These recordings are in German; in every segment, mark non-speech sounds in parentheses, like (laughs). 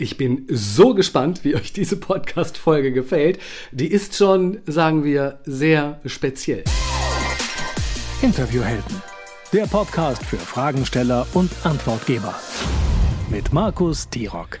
Ich bin so gespannt, wie euch diese Podcast-Folge gefällt. Die ist schon, sagen wir, sehr speziell. Interviewhelden. Der Podcast für Fragensteller und Antwortgeber. Mit Markus Tirock.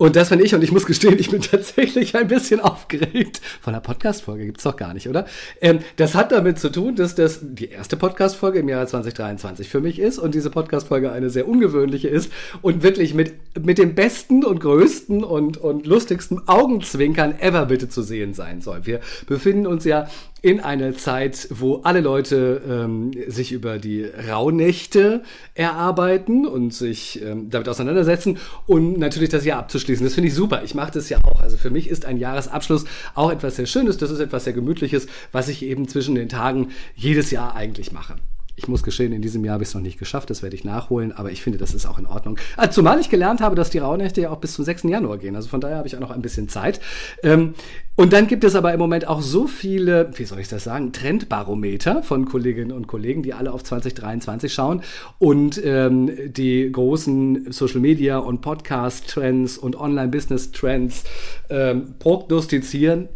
Und das bin ich und ich muss gestehen, ich bin (laughs) tatsächlich ein bisschen aufgeregt. Von der Podcast-Folge gibt es doch gar nicht, oder? Ähm, das hat damit zu tun, dass das die erste Podcast-Folge im Jahr 2023 für mich ist und diese Podcast-Folge eine sehr ungewöhnliche ist und wirklich mit, mit dem besten und größten und, und lustigsten Augenzwinkern ever bitte zu sehen sein soll. Wir befinden uns ja in einer Zeit, wo alle Leute ähm, sich über die Rauhnächte erarbeiten und sich ähm, damit auseinandersetzen und natürlich das Jahr abzuschließen. Das finde ich super. Ich mache das ja auch. Also für mich ist ein Jahresabschluss auch etwas sehr Schönes. Das ist etwas sehr Gemütliches, was ich eben zwischen den Tagen jedes Jahr eigentlich mache. Ich muss geschehen, in diesem Jahr habe ich es noch nicht geschafft, das werde ich nachholen, aber ich finde, das ist auch in Ordnung. Ah, zumal ich gelernt habe, dass die Rauhnächte ja auch bis zum 6. Januar gehen. Also von daher habe ich auch noch ein bisschen Zeit. Ähm, und dann gibt es aber im Moment auch so viele, wie soll ich das sagen, Trendbarometer von Kolleginnen und Kollegen, die alle auf 2023 schauen und ähm, die großen Social Media und Podcast-Trends und Online-Business-Trends ähm, prognostizieren.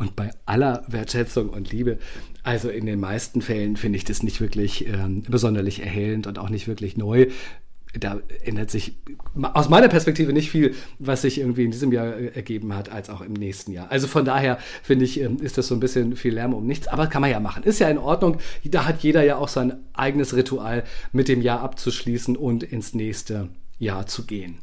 Und bei aller Wertschätzung und Liebe also in den meisten Fällen finde ich das nicht wirklich ähm, besonderlich erhellend und auch nicht wirklich neu. Da ändert sich aus meiner Perspektive nicht viel, was sich irgendwie in diesem Jahr äh, ergeben hat, als auch im nächsten Jahr. Also von daher finde ich, ähm, ist das so ein bisschen viel Lärm um nichts, aber kann man ja machen. Ist ja in Ordnung. Da hat jeder ja auch sein eigenes Ritual mit dem Jahr abzuschließen und ins nächste Jahr zu gehen.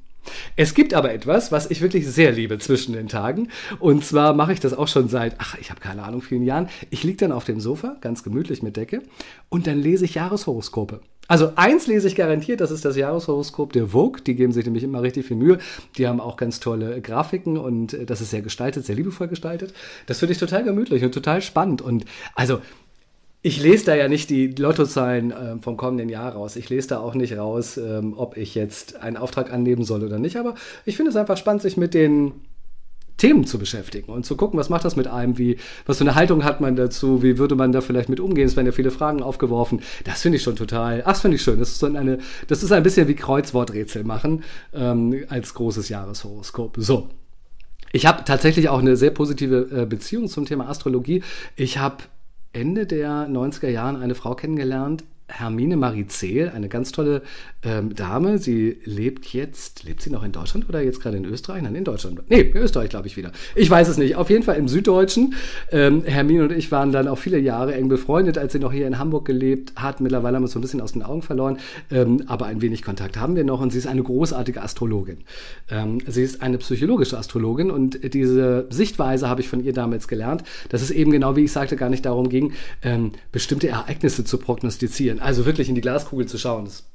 Es gibt aber etwas, was ich wirklich sehr liebe zwischen den Tagen. Und zwar mache ich das auch schon seit, ach, ich habe keine Ahnung, vielen Jahren. Ich liege dann auf dem Sofa, ganz gemütlich mit Decke, und dann lese ich Jahreshoroskope. Also eins lese ich garantiert, das ist das Jahreshoroskop der Vogue. Die geben sich nämlich immer richtig viel Mühe. Die haben auch ganz tolle Grafiken und äh, das ist sehr gestaltet, sehr liebevoll gestaltet. Das finde ich total gemütlich und total spannend. Und also ich lese da ja nicht die Lottozahlen äh, vom kommenden Jahr raus. Ich lese da auch nicht raus, ähm, ob ich jetzt einen Auftrag annehmen soll oder nicht. Aber ich finde es einfach spannend, sich mit den Themen zu beschäftigen und zu gucken, was macht das mit einem, wie, was für eine Haltung hat man dazu, wie würde man da vielleicht mit umgehen, es werden ja viele Fragen aufgeworfen. Das finde ich schon total, ach, das finde ich schön. Das ist so eine, das ist ein bisschen wie Kreuzworträtsel machen ähm, als großes Jahreshoroskop. So. Ich habe tatsächlich auch eine sehr positive äh, Beziehung zum Thema Astrologie. Ich habe Ende der 90er Jahren eine Frau kennengelernt, Hermine Marizel, eine ganz tolle ähm, Dame. Sie lebt jetzt, lebt sie noch in Deutschland oder jetzt gerade in Österreich? Nein, in Deutschland. Nee, in Österreich glaube ich wieder. Ich weiß es nicht. Auf jeden Fall im Süddeutschen. Ähm, Hermine und ich waren dann auch viele Jahre eng befreundet, als sie noch hier in Hamburg gelebt hat. Mittlerweile haben wir uns so ein bisschen aus den Augen verloren, ähm, aber ein wenig Kontakt haben wir noch und sie ist eine großartige Astrologin. Ähm, sie ist eine psychologische Astrologin und diese Sichtweise habe ich von ihr damals gelernt, dass es eben genau wie ich sagte gar nicht darum ging, ähm, bestimmte Ereignisse zu prognostizieren sehen. Also wirklich in die Glaskugel zu schauen, das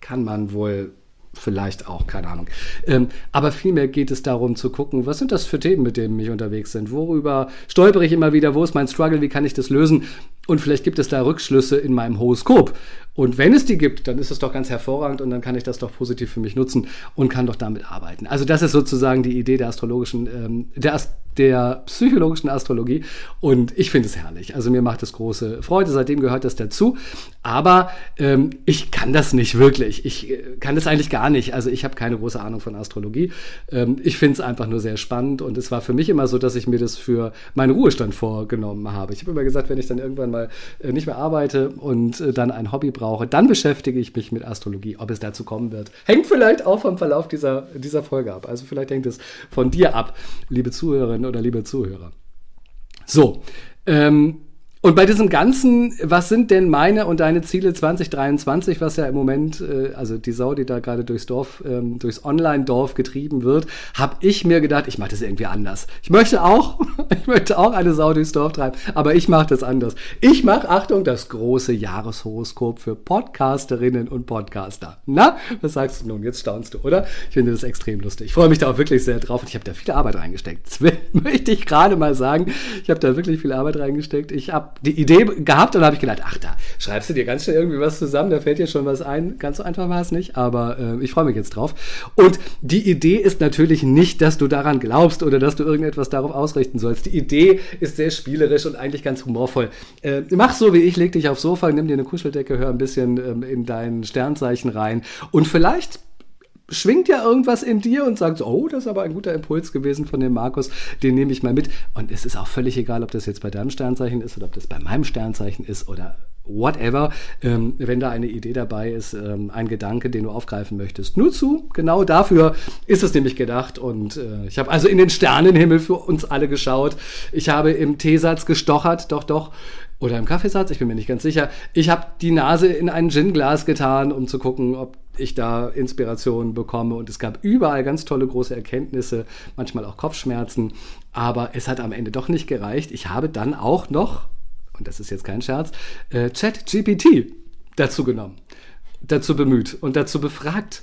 kann man wohl vielleicht auch, keine Ahnung. Ähm, aber vielmehr geht es darum zu gucken, was sind das für Themen, mit denen ich unterwegs bin? Worüber stolpere ich immer wieder? Wo ist mein Struggle? Wie kann ich das lösen? Und vielleicht gibt es da Rückschlüsse in meinem Horoskop. Und wenn es die gibt, dann ist es doch ganz hervorragend und dann kann ich das doch positiv für mich nutzen und kann doch damit arbeiten. Also das ist sozusagen die Idee der astrologischen, ähm, der, der psychologischen Astrologie und ich finde es herrlich. Also mir macht es große Freude, seitdem gehört das dazu. Aber ähm, ich kann das nicht wirklich. Ich äh, kann das eigentlich gar nicht. Also ich habe keine große Ahnung von Astrologie. Ähm, ich finde es einfach nur sehr spannend und es war für mich immer so, dass ich mir das für meinen Ruhestand vorgenommen habe. Ich habe immer gesagt, wenn ich dann irgendwann mal äh, nicht mehr arbeite und äh, dann ein Hobby brauche, dann beschäftige ich mich mit Astrologie. Ob es dazu kommen wird, hängt vielleicht auch vom Verlauf dieser, dieser Folge ab. Also vielleicht hängt es von dir ab, liebe Zuhörerinnen oder liebe Zuhörer. So, ähm, und bei diesem Ganzen, was sind denn meine und deine Ziele 2023, was ja im Moment, äh, also die Sau, die da gerade durchs Dorf, ähm, durchs Online-Dorf getrieben wird, habe ich mir gedacht, ich mache das irgendwie anders. Ich möchte auch, (laughs) ich möchte auch eine Sau durchs Dorf treiben, aber ich mache das anders. Ich mache, Achtung, das große Jahreshoroskop für Podcasterinnen und Podcaster. Na, was sagst du nun? Jetzt staunst du, oder? Ich finde das extrem lustig. Ich freue mich da auch wirklich sehr drauf und ich habe da viel Arbeit reingesteckt. (laughs) Das möchte ich gerade mal sagen. Ich habe da wirklich viel Arbeit reingesteckt. Ich habe die Idee gehabt und habe ich gedacht, ach, da schreibst du dir ganz schnell irgendwie was zusammen, da fällt dir schon was ein. Ganz so einfach war es nicht, aber äh, ich freue mich jetzt drauf. Und die Idee ist natürlich nicht, dass du daran glaubst oder dass du irgendetwas darauf ausrichten sollst. Die Idee ist sehr spielerisch und eigentlich ganz humorvoll. Äh, mach so wie ich, leg dich aufs Sofa, nimm dir eine Kuscheldecke, hör ein bisschen ähm, in dein Sternzeichen rein und vielleicht schwingt ja irgendwas in dir und sagt so, oh, das ist aber ein guter Impuls gewesen von dem Markus, den nehme ich mal mit. Und es ist auch völlig egal, ob das jetzt bei deinem Sternzeichen ist oder ob das bei meinem Sternzeichen ist oder whatever, ähm, wenn da eine Idee dabei ist, ähm, ein Gedanke, den du aufgreifen möchtest. Nur zu, genau dafür ist es nämlich gedacht. Und äh, ich habe also in den Sternenhimmel für uns alle geschaut. Ich habe im Teesatz gestochert, doch, doch. Oder im Kaffeesatz, ich bin mir nicht ganz sicher. Ich habe die Nase in ein Ginglas getan, um zu gucken, ob ich da Inspiration bekomme. Und es gab überall ganz tolle große Erkenntnisse, manchmal auch Kopfschmerzen. Aber es hat am Ende doch nicht gereicht. Ich habe dann auch noch und das ist jetzt kein Scherz, äh, ChatGPT dazu genommen, dazu bemüht und dazu befragt.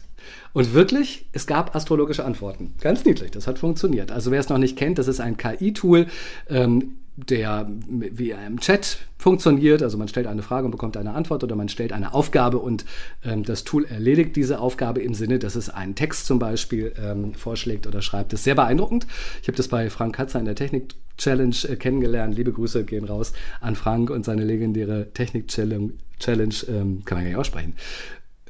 Und wirklich, es gab astrologische Antworten. Ganz niedlich, das hat funktioniert. Also wer es noch nicht kennt, das ist ein KI-Tool. Ähm, der wie im Chat funktioniert. Also man stellt eine Frage und bekommt eine Antwort oder man stellt eine Aufgabe und ähm, das Tool erledigt diese Aufgabe im Sinne, dass es einen Text zum Beispiel ähm, vorschlägt oder schreibt. Das ist sehr beeindruckend. Ich habe das bei Frank Katzer in der Technik Challenge äh, kennengelernt. Liebe Grüße gehen raus an Frank und seine legendäre Technik Challenge. Challenge ähm, kann man ja nicht aussprechen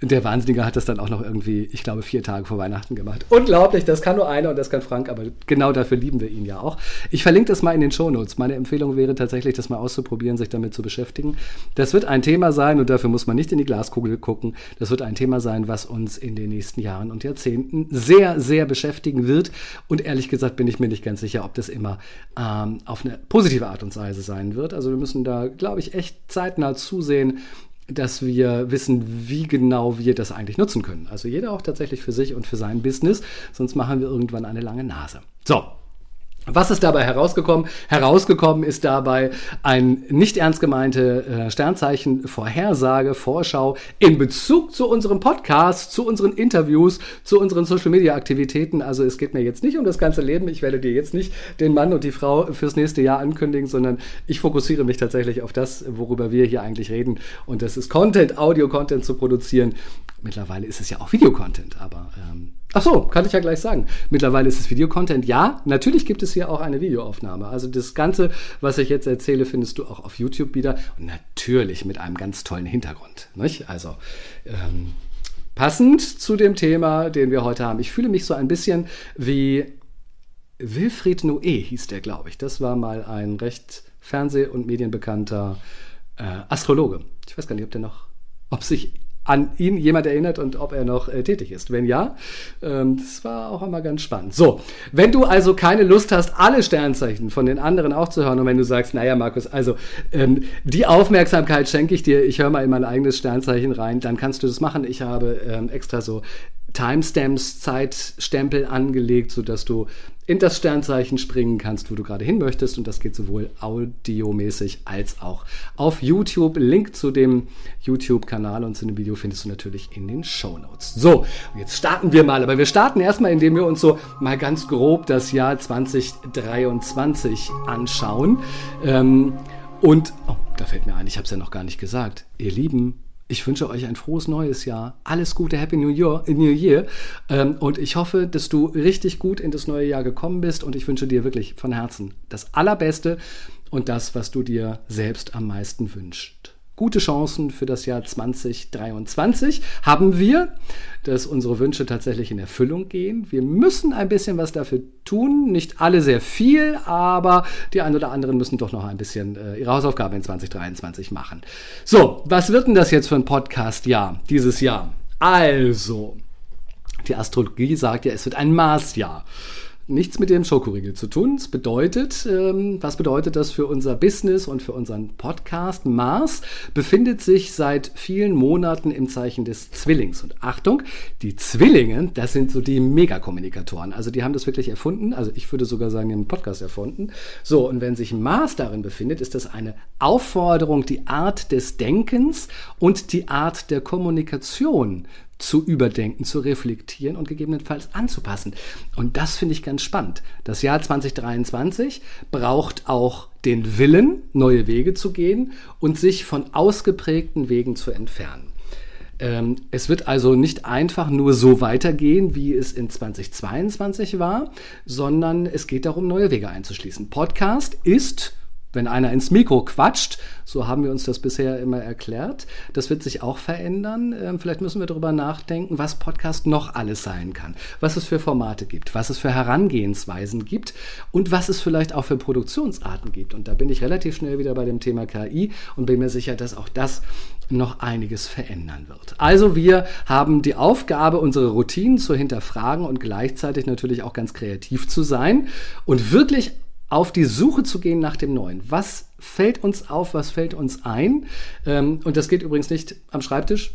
der Wahnsinnige hat das dann auch noch irgendwie, ich glaube, vier Tage vor Weihnachten gemacht. Unglaublich, das kann nur einer und das kann Frank, aber genau dafür lieben wir ihn ja auch. Ich verlinke das mal in den Shownotes. Meine Empfehlung wäre tatsächlich, das mal auszuprobieren, sich damit zu beschäftigen. Das wird ein Thema sein und dafür muss man nicht in die Glaskugel gucken. Das wird ein Thema sein, was uns in den nächsten Jahren und Jahrzehnten sehr, sehr beschäftigen wird. Und ehrlich gesagt bin ich mir nicht ganz sicher, ob das immer ähm, auf eine positive Art und Weise sein wird. Also wir müssen da, glaube ich, echt zeitnah zusehen, dass wir wissen, wie genau wir das eigentlich nutzen können. Also jeder auch tatsächlich für sich und für sein Business, sonst machen wir irgendwann eine lange Nase. So, was ist dabei herausgekommen? Herausgekommen ist dabei ein nicht ernst gemeinte äh, Sternzeichen Vorhersage, Vorschau in Bezug zu unserem Podcast, zu unseren Interviews, zu unseren Social Media Aktivitäten. Also es geht mir jetzt nicht um das ganze Leben. Ich werde dir jetzt nicht den Mann und die Frau fürs nächste Jahr ankündigen, sondern ich fokussiere mich tatsächlich auf das, worüber wir hier eigentlich reden. Und das ist Content, Audio-Content zu produzieren. Mittlerweile ist es ja auch Videocontent, aber ähm, Ach so, kann ich ja gleich sagen. Mittlerweile ist es Videocontent. Ja, natürlich gibt es hier auch eine Videoaufnahme. Also das Ganze, was ich jetzt erzähle, findest du auch auf YouTube wieder. Und natürlich mit einem ganz tollen Hintergrund. Nicht? Also ähm, passend zu dem Thema, den wir heute haben. Ich fühle mich so ein bisschen wie Wilfried Noé hieß der, glaube ich. Das war mal ein recht Fernseh- und medienbekannter äh, Astrologe. Ich weiß gar nicht, ob der noch, ob sich an ihn jemand erinnert und ob er noch äh, tätig ist. Wenn ja, ähm, das war auch einmal ganz spannend. So, wenn du also keine Lust hast, alle Sternzeichen von den anderen auch zu hören und wenn du sagst, naja, Markus, also ähm, die Aufmerksamkeit schenke ich dir, ich höre mal in mein eigenes Sternzeichen rein, dann kannst du das machen. Ich habe ähm, extra so Timestamps, Zeitstempel angelegt, sodass du in das Sternzeichen springen kannst, wo du gerade hin möchtest. Und das geht sowohl audiomäßig als auch auf YouTube. Link zu dem YouTube-Kanal und zu dem Video findest du natürlich in den Show Notes. So, jetzt starten wir mal. Aber wir starten erstmal, indem wir uns so mal ganz grob das Jahr 2023 anschauen. Ähm, und, oh, da fällt mir ein, ich habe es ja noch gar nicht gesagt. Ihr Lieben, ich wünsche euch ein frohes neues Jahr. Alles Gute, Happy New Year. New Year. Ähm, und ich hoffe, dass du richtig gut in das neue Jahr gekommen bist. Und ich wünsche dir wirklich von Herzen das Allerbeste und das, was du dir selbst am meisten wünschst gute Chancen für das Jahr 2023 haben wir, dass unsere Wünsche tatsächlich in Erfüllung gehen. Wir müssen ein bisschen was dafür tun, nicht alle sehr viel, aber die ein oder anderen müssen doch noch ein bisschen äh, ihre Hausaufgaben in 2023 machen. So, was wird denn das jetzt für ein Podcast-Jahr dieses Jahr? Also, die Astrologie sagt ja, es wird ein Marsjahr nichts mit dem Schokoriegel zu tun. Das bedeutet, ähm, was bedeutet das für unser Business und für unseren Podcast? Mars befindet sich seit vielen Monaten im Zeichen des Zwillings. Und Achtung, die Zwillinge, das sind so die Megakommunikatoren. Also die haben das wirklich erfunden. Also ich würde sogar sagen, den Podcast erfunden. So, und wenn sich Mars darin befindet, ist das eine Aufforderung, die Art des Denkens und die Art der Kommunikation zu überdenken, zu reflektieren und gegebenenfalls anzupassen. Und das finde ich ganz spannend. Das Jahr 2023 braucht auch den Willen, neue Wege zu gehen und sich von ausgeprägten Wegen zu entfernen. Ähm, es wird also nicht einfach nur so weitergehen, wie es in 2022 war, sondern es geht darum, neue Wege einzuschließen. Podcast ist wenn einer ins Mikro quatscht, so haben wir uns das bisher immer erklärt. Das wird sich auch verändern. Ähm, vielleicht müssen wir darüber nachdenken, was Podcast noch alles sein kann, was es für Formate gibt, was es für Herangehensweisen gibt und was es vielleicht auch für Produktionsarten gibt. Und da bin ich relativ schnell wieder bei dem Thema KI und bin mir sicher, dass auch das noch einiges verändern wird. Also wir haben die Aufgabe, unsere Routinen zu hinterfragen und gleichzeitig natürlich auch ganz kreativ zu sein und wirklich auf die Suche zu gehen nach dem Neuen. Was fällt uns auf, was fällt uns ein? Ähm, und das geht übrigens nicht am Schreibtisch,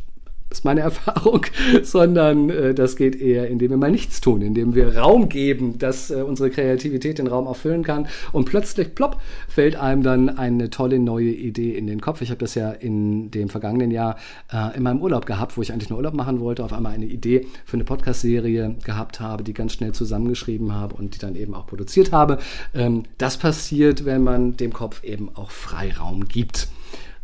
ist meine (laughs) Erfahrung, sondern äh, das geht eher, indem wir mal nichts tun, indem wir Raum geben, dass äh, unsere Kreativität den Raum auffüllen kann und plötzlich, plopp, fällt einem dann eine tolle neue Idee in den Kopf. Ich habe das ja in dem vergangenen Jahr äh, in meinem Urlaub gehabt, wo ich eigentlich nur Urlaub machen wollte, auf einmal eine Idee für eine Podcast-Serie gehabt habe, die ganz schnell zusammengeschrieben habe und die dann eben auch produziert habe. Ähm, das passiert, wenn man dem Kopf eben auch Freiraum gibt.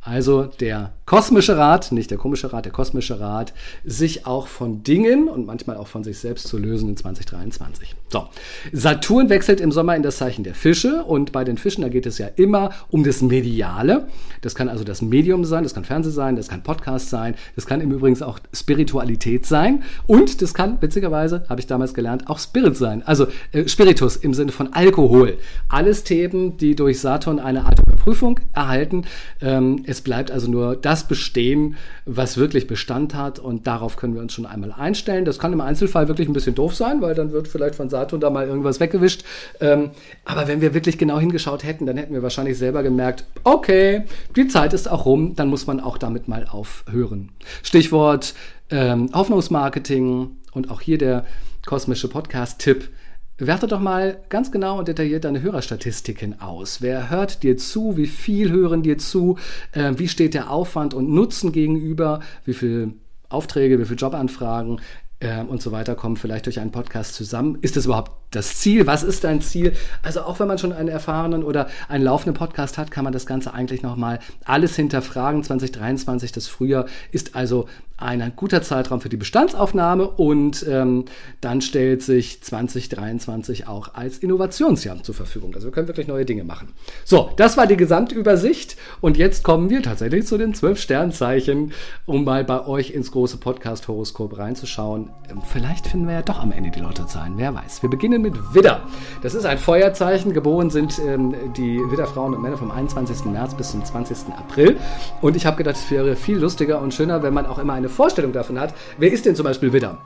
Also der kosmische Rat, nicht der komische Rat, der kosmische Rat, sich auch von Dingen und manchmal auch von sich selbst zu lösen in 2023. So, Saturn wechselt im Sommer in das Zeichen der Fische und bei den Fischen, da geht es ja immer um das Mediale. Das kann also das Medium sein, das kann Fernsehen sein, das kann Podcast sein, das kann im Übrigen auch Spiritualität sein und das kann, witzigerweise, habe ich damals gelernt, auch Spirit sein, also äh, Spiritus im Sinne von Alkohol. Alles Themen, die durch Saturn eine Art Überprüfung erhalten. Ähm, es bleibt also nur das bestehen, was wirklich Bestand hat und darauf können wir uns schon einmal einstellen. Das kann im Einzelfall wirklich ein bisschen doof sein, weil dann wird vielleicht von Saturn da mal irgendwas weggewischt. Ähm, aber wenn wir wirklich genau hingeschaut hätten, dann hätten wir wahrscheinlich selber gemerkt, okay, die Zeit ist auch rum, dann muss man auch damit mal aufhören. Stichwort ähm, Hoffnungsmarketing und auch hier der kosmische Podcast-Tipp Werte doch mal ganz genau und detailliert deine Hörerstatistiken aus. Wer hört dir zu? Wie viel hören dir zu? Äh, wie steht der Aufwand und Nutzen gegenüber? Wie viele Aufträge, wie viele Jobanfragen äh, und so weiter kommen vielleicht durch einen Podcast zusammen? Ist das überhaupt das Ziel? Was ist dein Ziel? Also auch wenn man schon einen erfahrenen oder einen laufenden Podcast hat, kann man das Ganze eigentlich nochmal alles hinterfragen. 2023, das Frühjahr, ist also ein guter Zeitraum für die Bestandsaufnahme und ähm, dann stellt sich 2023 auch als Innovationsjahr zur Verfügung. Also wir können wirklich neue Dinge machen. So, das war die Gesamtübersicht und jetzt kommen wir tatsächlich zu den zwölf Sternzeichen, um mal bei euch ins große Podcast-Horoskop reinzuschauen. Ähm, vielleicht finden wir ja doch am Ende die Lottozahlen, wer weiß. Wir beginnen mit Widder. Das ist ein Feuerzeichen. Geboren sind ähm, die Widderfrauen und Männer vom 21. März bis zum 20. April und ich habe gedacht, es wäre viel lustiger und schöner, wenn man auch immer eine Vorstellung davon hat, wer ist denn zum Beispiel Widder?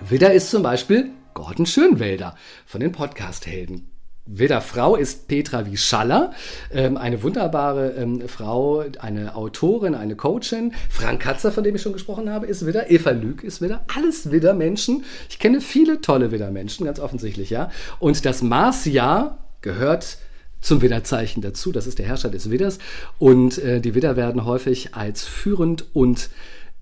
Widder ist zum Beispiel Gordon Schönwälder von den Podcast-Helden. Widder Frau ist Petra Wieschaller, ähm, eine wunderbare ähm, Frau, eine Autorin, eine Coachin. Frank Katzer, von dem ich schon gesprochen habe, ist Widder. Eva Lüg ist Widder. Alles Widder-Menschen. Ich kenne viele tolle Widder-Menschen, ganz offensichtlich, ja. Und das Marsjahr gehört zum Widderzeichen dazu. Das ist der Herrscher des Widders. Und äh, die Widder werden häufig als führend und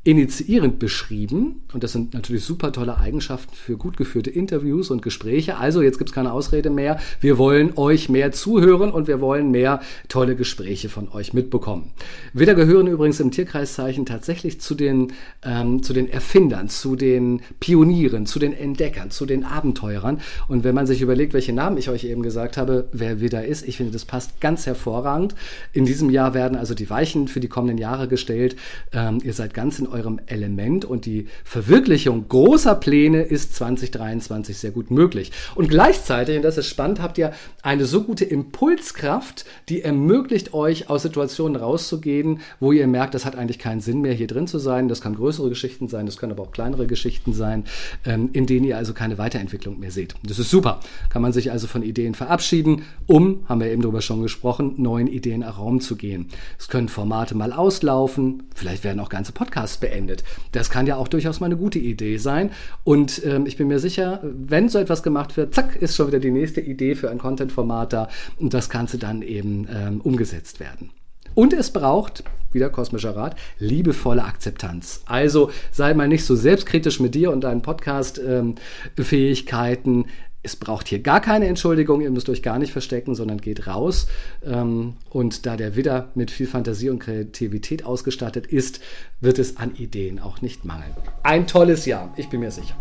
initiierend beschrieben. Und das sind natürlich super tolle Eigenschaften für gut geführte Interviews und Gespräche. Also jetzt gibt es keine Ausrede mehr. Wir wollen euch mehr zuhören und wir wollen mehr tolle Gespräche von euch mitbekommen. Widder gehören übrigens im Tierkreiszeichen tatsächlich zu den, ähm, zu den Erfindern, zu den Pionieren, zu den Entdeckern, zu den Abenteurern. Und wenn man sich überlegt, welche Namen ich euch eben gesagt habe, wer Widder ist, ich finde, das passt ganz hervorragend. In diesem Jahr werden also die Weichen für die kommenden Jahre gestellt. Ähm, ihr seid ganz in eurem Element und die Verwirklichung großer Pläne ist 2023 sehr gut möglich. Und gleichzeitig, und das ist spannend, habt ihr eine so gute Impulskraft, die ermöglicht euch aus Situationen rauszugehen, wo ihr merkt, das hat eigentlich keinen Sinn mehr hier drin zu sein. Das kann größere Geschichten sein, das können aber auch kleinere Geschichten sein, ähm, in denen ihr also keine Weiterentwicklung mehr seht. Das ist super. Kann man sich also von Ideen verabschieden, um, haben wir eben darüber schon gesprochen, neuen Ideen Raum zu gehen. Es können Formate mal auslaufen, vielleicht werden auch ganze Podcasts beendet. Das kann ja auch durchaus mal eine gute Idee sein. Und ähm, ich bin mir sicher, wenn so etwas gemacht wird, zack, ist schon wieder die nächste Idee für ein Content-Format da und das Ganze dann eben ähm, umgesetzt werden. Und es braucht, wieder kosmischer Rat, liebevolle Akzeptanz. Also sei mal nicht so selbstkritisch mit dir und deinen Podcast-Fähigkeiten. Es braucht hier gar keine Entschuldigung, ihr müsst euch gar nicht verstecken, sondern geht raus. Ähm, und da der Widder mit viel Fantasie und Kreativität ausgestattet ist, wird es an Ideen auch nicht mangeln. Ein tolles Jahr, ich bin mir sicher.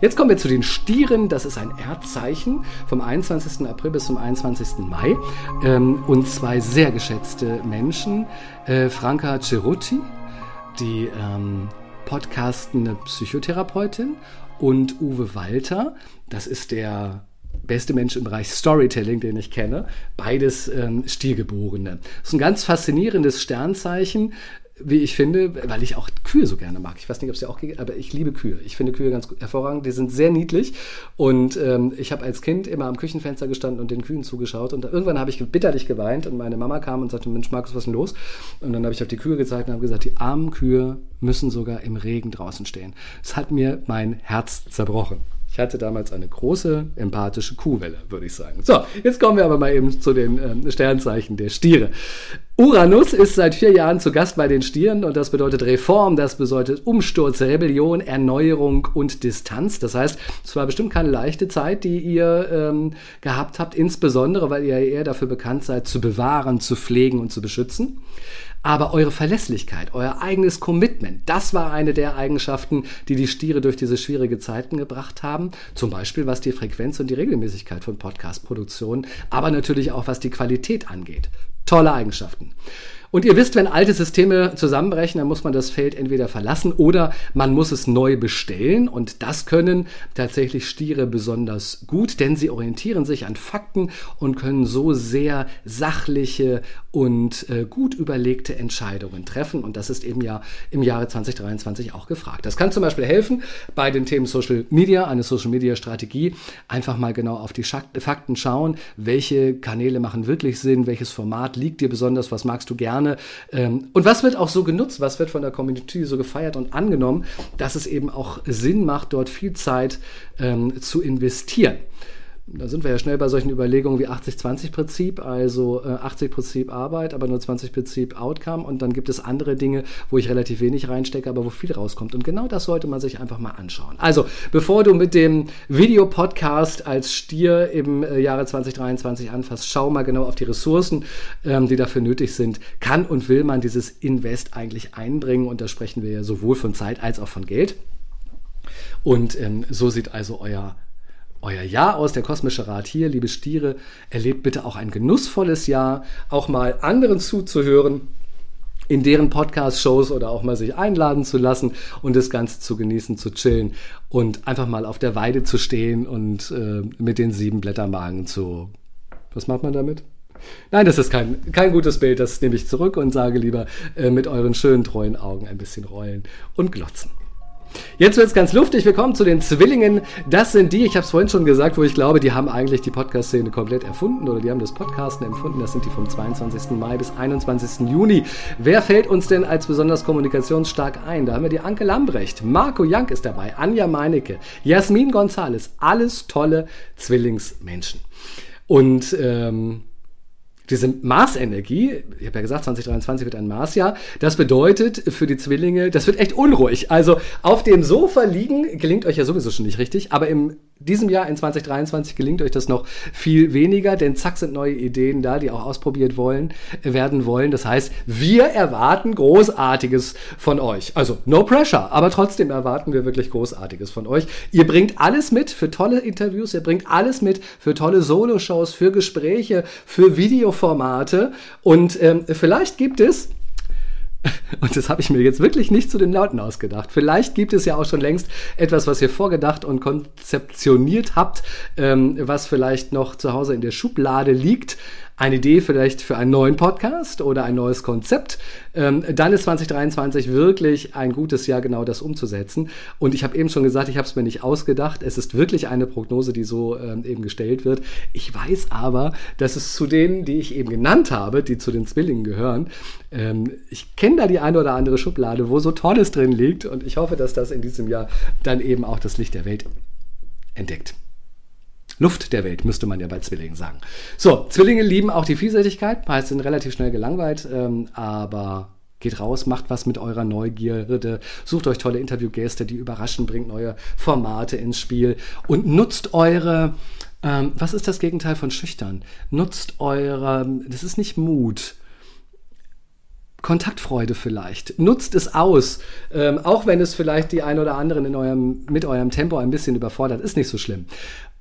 Jetzt kommen wir zu den Stieren. Das ist ein Erdzeichen vom 21. April bis zum 21. Mai. Ähm, und zwei sehr geschätzte Menschen. Äh, Franca Cerutti, die ähm, podcastende Psychotherapeutin und Uwe Walter, das ist der beste Mensch im Bereich Storytelling, den ich kenne. Beides ähm, Stiergeborene. Das ist ein ganz faszinierendes Sternzeichen, wie ich finde, weil ich auch Kühe so gerne mag. Ich weiß nicht, ob es ja auch geht, aber ich liebe Kühe. Ich finde Kühe ganz hervorragend. Die sind sehr niedlich. Und ähm, ich habe als Kind immer am Küchenfenster gestanden und den Kühen zugeschaut. Und irgendwann habe ich bitterlich geweint und meine Mama kam und sagte, Mensch, Markus, was ist denn los? Und dann habe ich auf die Kühe gezeigt und habe gesagt, die armen Kühe müssen sogar im Regen draußen stehen. Es hat mir mein Herz zerbrochen. Ich hatte damals eine große empathische Kuhwelle, würde ich sagen. So, jetzt kommen wir aber mal eben zu den ähm, Sternzeichen der Stiere. Uranus ist seit vier Jahren zu Gast bei den Stieren und das bedeutet Reform, das bedeutet Umsturz, Rebellion, Erneuerung und Distanz. Das heißt, es war bestimmt keine leichte Zeit, die ihr ähm, gehabt habt, insbesondere weil ihr eher dafür bekannt seid, zu bewahren, zu pflegen und zu beschützen. Aber eure Verlässlichkeit, euer eigenes Commitment, das war eine der Eigenschaften, die die Stiere durch diese schwierige Zeiten gebracht haben. Zum Beispiel was die Frequenz und die Regelmäßigkeit von Podcast-Produktionen, aber natürlich auch was die Qualität angeht. Tolle Eigenschaften. Und ihr wisst, wenn alte Systeme zusammenbrechen, dann muss man das Feld entweder verlassen oder man muss es neu bestellen. Und das können tatsächlich Stiere besonders gut, denn sie orientieren sich an Fakten und können so sehr sachliche und äh, gut überlegte Entscheidungen treffen. Und das ist eben ja im Jahre 2023 auch gefragt. Das kann zum Beispiel helfen bei den Themen Social Media, eine Social Media Strategie. Einfach mal genau auf die Fakten schauen. Welche Kanäle machen wirklich Sinn? Welches Format liegt dir besonders? Was magst du gerne? Gerne. Ähm, und was wird auch so genutzt? Was wird von der Community so gefeiert und angenommen, dass es eben auch Sinn macht, dort viel Zeit ähm, zu investieren? Da sind wir ja schnell bei solchen Überlegungen wie 80-20-Prinzip, also äh, 80 Prinzip Arbeit, aber nur 20 Prinzip Outcome. Und dann gibt es andere Dinge, wo ich relativ wenig reinstecke, aber wo viel rauskommt. Und genau das sollte man sich einfach mal anschauen. Also, bevor du mit dem Videopodcast als Stier im äh, Jahre 2023 anfasst, schau mal genau auf die Ressourcen, ähm, die dafür nötig sind. Kann und will man dieses Invest eigentlich einbringen? Und da sprechen wir ja sowohl von Zeit als auch von Geld. Und ähm, so sieht also euer euer Jahr aus, der kosmische Rat hier, liebe Stiere, erlebt bitte auch ein genussvolles Jahr, auch mal anderen zuzuhören, in deren Podcast-Shows oder auch mal sich einladen zu lassen und das Ganze zu genießen, zu chillen und einfach mal auf der Weide zu stehen und äh, mit den sieben Blättermagen zu. Was macht man damit? Nein, das ist kein, kein gutes Bild, das nehme ich zurück und sage lieber äh, mit euren schönen, treuen Augen ein bisschen rollen und glotzen. Jetzt wird es ganz luftig. Wir kommen zu den Zwillingen. Das sind die, ich habe es vorhin schon gesagt, wo ich glaube, die haben eigentlich die Podcast-Szene komplett erfunden oder die haben das Podcasten empfunden. Das sind die vom 22. Mai bis 21. Juni. Wer fällt uns denn als besonders kommunikationsstark ein? Da haben wir die Anke Lambrecht, Marco Jank ist dabei, Anja Meinecke, Jasmin Gonzales. Alles tolle Zwillingsmenschen. Und ähm, diese Marsenergie, ich habe ja gesagt, 2023 wird ein Marsjahr, das bedeutet für die Zwillinge, das wird echt unruhig. Also auf dem Sofa liegen gelingt euch ja sowieso schon nicht richtig, aber im diesem Jahr in 2023 gelingt euch das noch viel weniger, denn zack sind neue Ideen da, die auch ausprobiert wollen, werden wollen. Das heißt, wir erwarten Großartiges von euch. Also no pressure, aber trotzdem erwarten wir wirklich Großartiges von euch. Ihr bringt alles mit für tolle Interviews, ihr bringt alles mit für tolle Solo-Shows, für Gespräche, für Videoformate und ähm, vielleicht gibt es (laughs) und das habe ich mir jetzt wirklich nicht zu den Lauten ausgedacht. Vielleicht gibt es ja auch schon längst etwas, was ihr vorgedacht und konzeptioniert habt, ähm, was vielleicht noch zu Hause in der Schublade liegt eine Idee vielleicht für einen neuen Podcast oder ein neues Konzept, ähm, dann ist 2023 wirklich ein gutes Jahr, genau das umzusetzen. Und ich habe eben schon gesagt, ich habe es mir nicht ausgedacht. Es ist wirklich eine Prognose, die so ähm, eben gestellt wird. Ich weiß aber, dass es zu denen, die ich eben genannt habe, die zu den Zwillingen gehören, ähm, ich kenne da die eine oder andere Schublade, wo so Tolles drin liegt. Und ich hoffe, dass das in diesem Jahr dann eben auch das Licht der Welt entdeckt. Luft der Welt, müsste man ja bei Zwillingen sagen. So, Zwillinge lieben auch die Vielseitigkeit, heißt sind relativ schnell gelangweilt, ähm, aber Geht raus, macht was mit eurer Neugierde, sucht euch tolle Interviewgäste, die überraschen, bringt neue Formate ins Spiel und nutzt eure, ähm, was ist das Gegenteil von schüchtern? Nutzt eure, das ist nicht Mut, Kontaktfreude vielleicht. Nutzt es aus. Ähm, auch wenn es vielleicht die ein oder anderen in eurem, mit eurem Tempo ein bisschen überfordert, ist nicht so schlimm.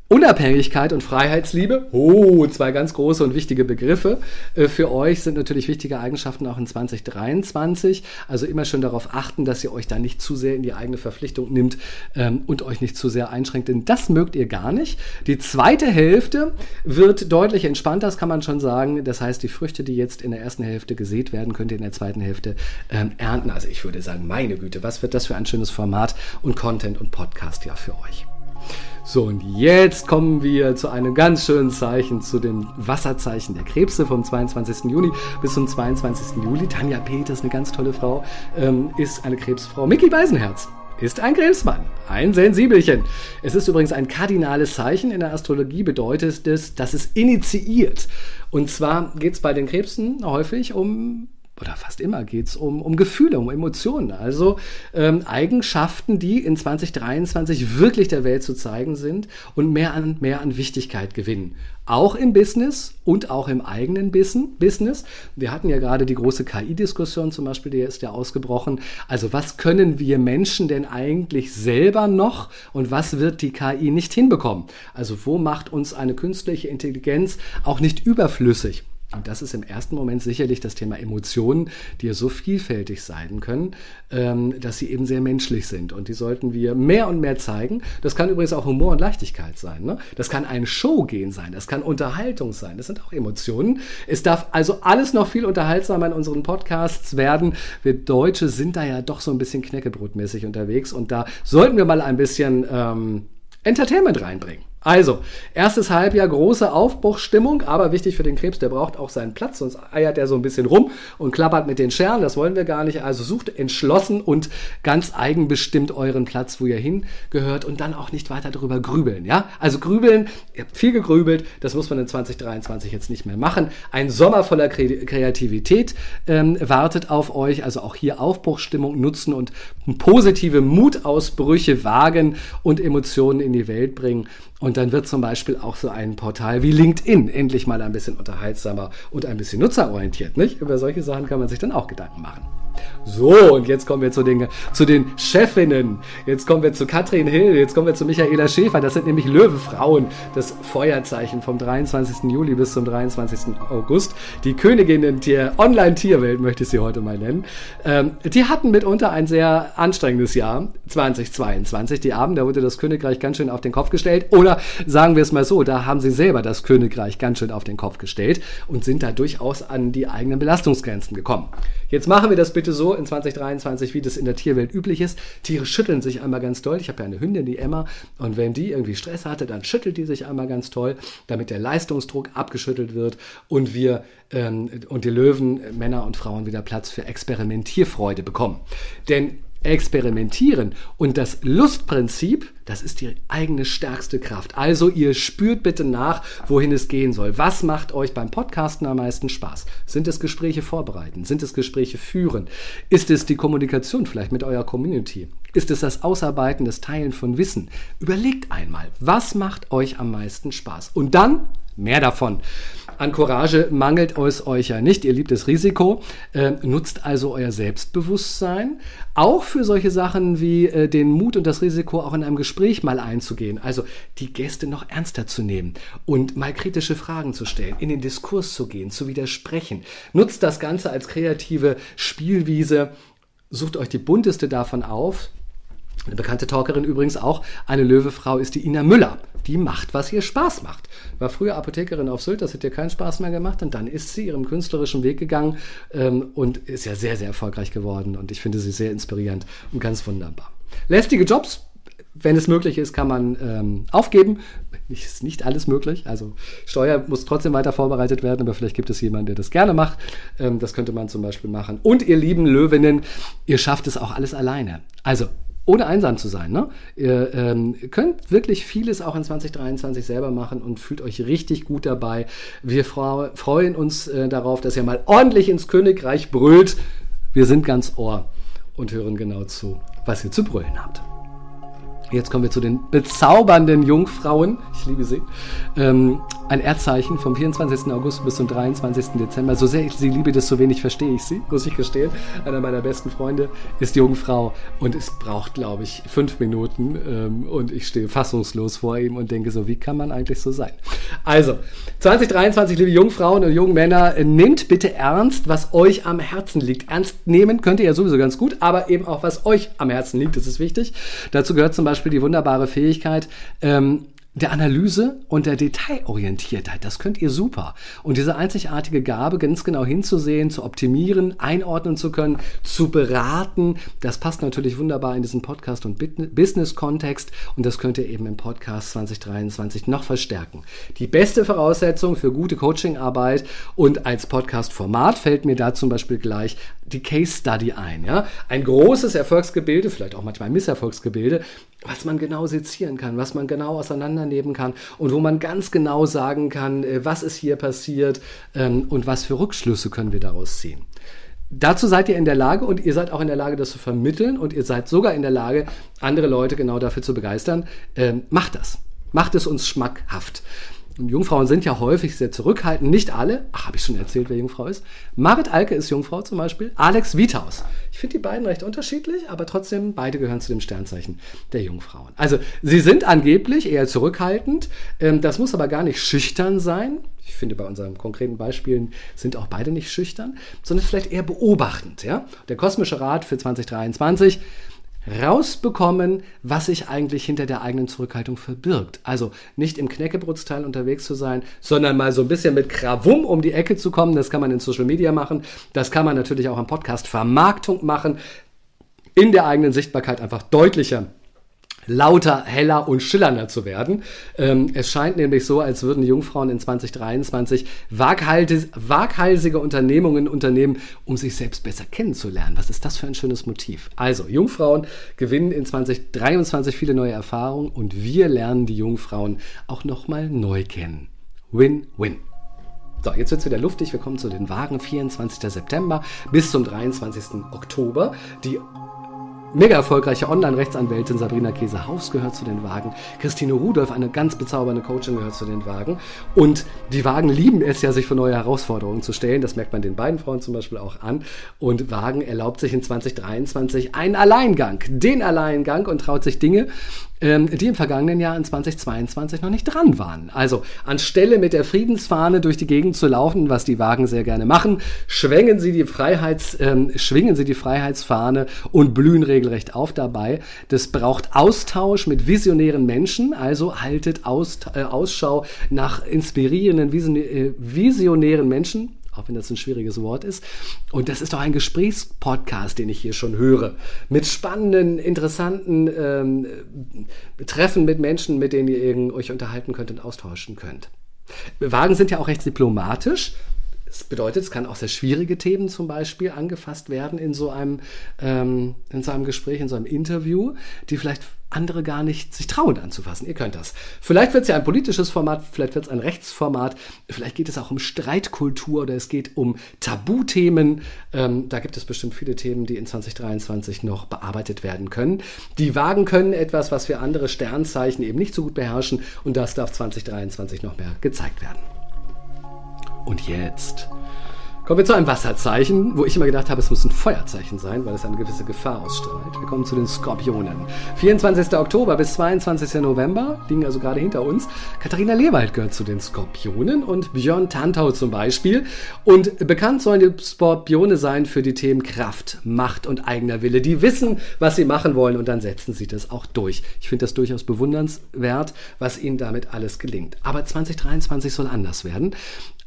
Unabhängigkeit und Freiheitsliebe, oh, zwei ganz große und wichtige Begriffe. Äh, für euch sind natürlich wichtige Eigenschaften auch in 2023. Also immer schon darauf achten, dass ihr euch da nicht zu sehr in die eigene Verpflichtung nimmt ähm, und euch nicht zu sehr einschränkt, denn das mögt ihr gar nicht. Die zweite Hälfte wird deutlich entspannter, das kann man schon sagen. Das heißt, die Früchte, die jetzt in der ersten Hälfte gesät werden, könnt ihr in der zweiten Hälfte ähm, ernten. Also ich würde sagen, meine Güte, was wird das für ein schönes Format und Content und Podcast ja für euch. So, und jetzt kommen wir zu einem ganz schönen Zeichen, zu dem Wasserzeichen der Krebse vom 22. Juni bis zum 22. Juli. Tanja Peters, eine ganz tolle Frau, ähm, ist eine Krebsfrau. Mickey Beisenherz ist ein Krebsmann, ein Sensibelchen. Es ist übrigens ein kardinales Zeichen. In der Astrologie bedeutet es, dass es initiiert. Und zwar geht es bei den Krebsen häufig um oder fast immer geht es um, um Gefühle, um Emotionen. Also ähm, Eigenschaften, die in 2023 wirklich der Welt zu zeigen sind und mehr an, mehr an Wichtigkeit gewinnen. Auch im Business und auch im eigenen Business. Wir hatten ja gerade die große KI-Diskussion zum Beispiel, die ist ja ausgebrochen. Also was können wir Menschen denn eigentlich selber noch und was wird die KI nicht hinbekommen? Also wo macht uns eine künstliche Intelligenz auch nicht überflüssig? Und das ist im ersten Moment sicherlich das Thema Emotionen, die ja so vielfältig sein können, ähm, dass sie eben sehr menschlich sind. Und die sollten wir mehr und mehr zeigen. Das kann übrigens auch Humor und Leichtigkeit sein. Ne? Das kann ein Showgehen sein. Das kann Unterhaltung sein. Das sind auch Emotionen. Es darf also alles noch viel unterhaltsamer in unseren Podcasts werden. Wir Deutsche sind da ja doch so ein bisschen knäckebrotmäßig unterwegs. Und da sollten wir mal ein bisschen ähm, Entertainment reinbringen. Also, erstes Halbjahr große Aufbruchsstimmung, aber wichtig für den Krebs, der braucht auch seinen Platz, sonst eiert er so ein bisschen rum und klappert mit den Scheren. Das wollen wir gar nicht. Also sucht entschlossen und ganz eigenbestimmt euren Platz, wo ihr hingehört und dann auch nicht weiter darüber grübeln. Ja, also grübeln. Ihr habt viel gegrübelt. Das muss man in 2023 jetzt nicht mehr machen. Ein Sommer voller Kreativität ähm, wartet auf euch. Also auch hier Aufbruchsstimmung nutzen und positive Mutausbrüche wagen und Emotionen in die Welt bringen. Und dann wird zum Beispiel auch so ein Portal wie LinkedIn endlich mal ein bisschen unterhaltsamer und ein bisschen nutzerorientiert. Nicht? Über solche Sachen kann man sich dann auch Gedanken machen. So, und jetzt kommen wir zu den, zu den Chefinnen. Jetzt kommen wir zu Katrin Hill, jetzt kommen wir zu Michaela Schäfer. Das sind nämlich Löwefrauen, das Feuerzeichen vom 23. Juli bis zum 23. August. Die Königinnen der Online-Tierwelt, möchte ich sie heute mal nennen. Ähm, die hatten mitunter ein sehr anstrengendes Jahr, 2022. Die Abend, da wurde das Königreich ganz schön auf den Kopf gestellt. Oder sagen wir es mal so, da haben sie selber das Königreich ganz schön auf den Kopf gestellt und sind da durchaus an die eigenen Belastungsgrenzen gekommen. Jetzt machen wir das bitte so in 2023, wie das in der Tierwelt üblich ist. Tiere schütteln sich einmal ganz toll. Ich habe ja eine Hündin, die Emma, und wenn die irgendwie Stress hatte, dann schüttelt die sich einmal ganz toll, damit der Leistungsdruck abgeschüttelt wird und wir ähm, und die Löwen, Männer und Frauen wieder Platz für Experimentierfreude bekommen. Denn experimentieren. Und das Lustprinzip, das ist die eigene stärkste Kraft. Also ihr spürt bitte nach, wohin es gehen soll. Was macht euch beim Podcasten am meisten Spaß? Sind es Gespräche vorbereiten? Sind es Gespräche führen? Ist es die Kommunikation vielleicht mit eurer Community? Ist es das Ausarbeiten, das Teilen von Wissen? Überlegt einmal, was macht euch am meisten Spaß? Und dann mehr davon. An Courage mangelt es euch ja nicht. Ihr liebt das Risiko. Äh, nutzt also euer Selbstbewusstsein. Auch für solche Sachen wie äh, den Mut und das Risiko, auch in einem Gespräch mal einzugehen. Also die Gäste noch ernster zu nehmen und mal kritische Fragen zu stellen, in den Diskurs zu gehen, zu widersprechen. Nutzt das Ganze als kreative Spielwiese. Sucht euch die bunteste davon auf. Eine bekannte Talkerin übrigens auch, eine Löwefrau ist die Ina Müller. Die macht, was ihr Spaß macht. War früher Apothekerin auf Sylt, das hat ihr keinen Spaß mehr gemacht und dann ist sie ihrem künstlerischen Weg gegangen ähm, und ist ja sehr, sehr erfolgreich geworden und ich finde sie sehr inspirierend und ganz wunderbar. Lästige Jobs, wenn es möglich ist, kann man ähm, aufgeben. Ist nicht alles möglich. Also Steuer muss trotzdem weiter vorbereitet werden, aber vielleicht gibt es jemanden, der das gerne macht. Ähm, das könnte man zum Beispiel machen. Und ihr lieben Löwinnen, ihr schafft es auch alles alleine. Also ohne einsam zu sein. Ne? Ihr ähm, könnt wirklich vieles auch in 2023 selber machen und fühlt euch richtig gut dabei. Wir freuen uns äh, darauf, dass ihr mal ordentlich ins Königreich brüllt. Wir sind ganz Ohr und hören genau zu, was ihr zu brüllen habt. Jetzt kommen wir zu den bezaubernden Jungfrauen. Ich liebe sie. Ähm, ein Erdzeichen vom 24. August bis zum 23. Dezember. So sehr ich sie liebe, desto wenig verstehe ich sie, muss ich gestehen. Einer meiner besten Freunde ist Jungfrau und es braucht, glaube ich, fünf Minuten ähm, und ich stehe fassungslos vor ihm und denke so, wie kann man eigentlich so sein? Also, 2023, liebe Jungfrauen und jungen Männer, nehmt bitte ernst, was euch am Herzen liegt. Ernst nehmen könnt ihr ja sowieso ganz gut, aber eben auch, was euch am Herzen liegt, das ist wichtig. Dazu gehört zum Beispiel die wunderbare Fähigkeit, ähm, der Analyse und der Detailorientiertheit. Das könnt ihr super. Und diese einzigartige Gabe, ganz genau hinzusehen, zu optimieren, einordnen zu können, zu beraten, das passt natürlich wunderbar in diesen Podcast- und Business-Kontext und das könnt ihr eben im Podcast 2023 noch verstärken. Die beste Voraussetzung für gute Coachingarbeit und als Podcast-Format fällt mir da zum Beispiel gleich die Case Study ein. Ja? Ein großes Erfolgsgebilde, vielleicht auch manchmal Misserfolgsgebilde, was man genau sezieren kann, was man genau auseinandernehmen kann und wo man ganz genau sagen kann, äh, was ist hier passiert ähm, und was für Rückschlüsse können wir daraus ziehen. Dazu seid ihr in der Lage und ihr seid auch in der Lage, das zu vermitteln und ihr seid sogar in der Lage, andere Leute genau dafür zu begeistern. Ähm, macht das. Macht es uns schmackhaft. Und Jungfrauen sind ja häufig sehr zurückhaltend. Nicht alle. Ach, habe ich schon erzählt, wer Jungfrau ist? Marit Alke ist Jungfrau zum Beispiel. Alex Wiethaus. Ich finde die beiden recht unterschiedlich, aber trotzdem beide gehören zu dem Sternzeichen der Jungfrauen. Also sie sind angeblich eher zurückhaltend. Ähm, das muss aber gar nicht schüchtern sein. Ich finde, bei unseren konkreten Beispielen sind auch beide nicht schüchtern, sondern vielleicht eher beobachtend. Ja? Der kosmische Rat für 2023 rausbekommen, was sich eigentlich hinter der eigenen Zurückhaltung verbirgt. Also nicht im Knäckebrutzteil unterwegs zu sein, sondern mal so ein bisschen mit Krawum um die Ecke zu kommen. Das kann man in Social Media machen. Das kann man natürlich auch am Podcast Vermarktung machen. In der eigenen Sichtbarkeit einfach deutlicher lauter, heller und schillernder zu werden. Ähm, es scheint nämlich so, als würden die Jungfrauen in 2023 waghalsige Unternehmungen unternehmen, um sich selbst besser kennenzulernen. Was ist das für ein schönes Motiv? Also, Jungfrauen gewinnen in 2023 viele neue Erfahrungen und wir lernen die Jungfrauen auch nochmal neu kennen. Win-win. So, jetzt wird es wieder luftig. Wir kommen zu den Wagen. 24. September bis zum 23. Oktober. Die mega erfolgreiche Online-Rechtsanwältin Sabrina Käse-Haus gehört zu den Wagen. Christine Rudolph, eine ganz bezaubernde Coachin, gehört zu den Wagen. Und die Wagen lieben es ja, sich für neue Herausforderungen zu stellen. Das merkt man den beiden Frauen zum Beispiel auch an. Und Wagen erlaubt sich in 2023 einen Alleingang, den Alleingang und traut sich Dinge, ähm, die im vergangenen Jahr in 2022 noch nicht dran waren. Also anstelle mit der Friedensfahne durch die Gegend zu laufen, was die Wagen sehr gerne machen, schwingen sie die Freiheits, ähm, schwingen sie die Freiheitsfahne und blühen regelrecht auf dabei. Das braucht Austausch mit visionären Menschen, also haltet Aus, äh, Ausschau nach inspirierenden, äh, visionären Menschen auch wenn das ein schwieriges Wort ist. Und das ist doch ein Gesprächspodcast, den ich hier schon höre. Mit spannenden, interessanten ähm, Treffen mit Menschen, mit denen ihr euch unterhalten könnt und austauschen könnt. Wagen sind ja auch recht diplomatisch. Das bedeutet, es kann auch sehr schwierige Themen zum Beispiel angefasst werden in so einem, ähm, in so einem Gespräch, in so einem Interview, die vielleicht andere gar nicht sich trauen anzufassen. Ihr könnt das. Vielleicht wird es ja ein politisches Format, vielleicht wird es ein Rechtsformat, vielleicht geht es auch um Streitkultur oder es geht um Tabuthemen. Ähm, da gibt es bestimmt viele Themen, die in 2023 noch bearbeitet werden können. Die Wagen können etwas, was wir andere Sternzeichen eben nicht so gut beherrschen und das darf 2023 noch mehr gezeigt werden. Und jetzt Kommen wir zu einem Wasserzeichen, wo ich immer gedacht habe, es muss ein Feuerzeichen sein, weil es eine gewisse Gefahr ausstrahlt. Wir kommen zu den Skorpionen. 24. Oktober bis 22. November liegen also gerade hinter uns. Katharina Lewald gehört zu den Skorpionen und Björn Tantau zum Beispiel. Und bekannt sollen die Skorpione sein für die Themen Kraft, Macht und eigener Wille. Die wissen, was sie machen wollen und dann setzen sie das auch durch. Ich finde das durchaus bewundernswert, was ihnen damit alles gelingt. Aber 2023 soll anders werden.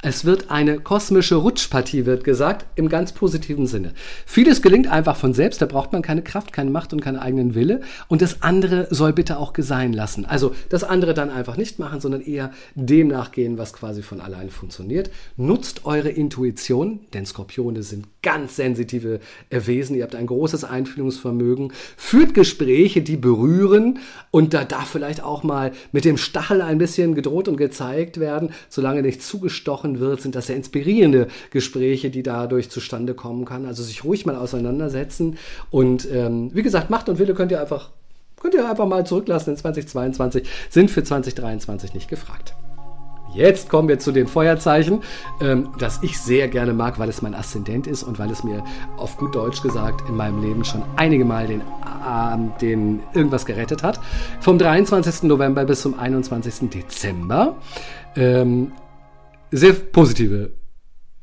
Es wird eine kosmische Rutschpartie, wird gesagt, im ganz positiven Sinne. Vieles gelingt einfach von selbst, da braucht man keine Kraft, keine Macht und keinen eigenen Wille. Und das andere soll bitte auch gesehen lassen. Also das andere dann einfach nicht machen, sondern eher dem nachgehen, was quasi von alleine funktioniert. Nutzt eure Intuition, denn Skorpione sind ganz sensitive Wesen. Ihr habt ein großes Einfühlungsvermögen. Führt Gespräche, die berühren. Und da darf vielleicht auch mal mit dem Stachel ein bisschen gedroht und gezeigt werden, solange nicht zugestochen machen wird, sind das sehr inspirierende Gespräche, die dadurch zustande kommen kann. Also sich ruhig mal auseinandersetzen. Und ähm, wie gesagt, Macht und Wille könnt ihr einfach, könnt ihr einfach mal zurücklassen in 2022, sind für 2023 nicht gefragt. Jetzt kommen wir zu den Feuerzeichen, ähm, das ich sehr gerne mag, weil es mein Aszendent ist und weil es mir auf gut Deutsch gesagt in meinem Leben schon einige Mal den, äh, den irgendwas gerettet hat. Vom 23. November bis zum 21. Dezember. Ähm, sehr positive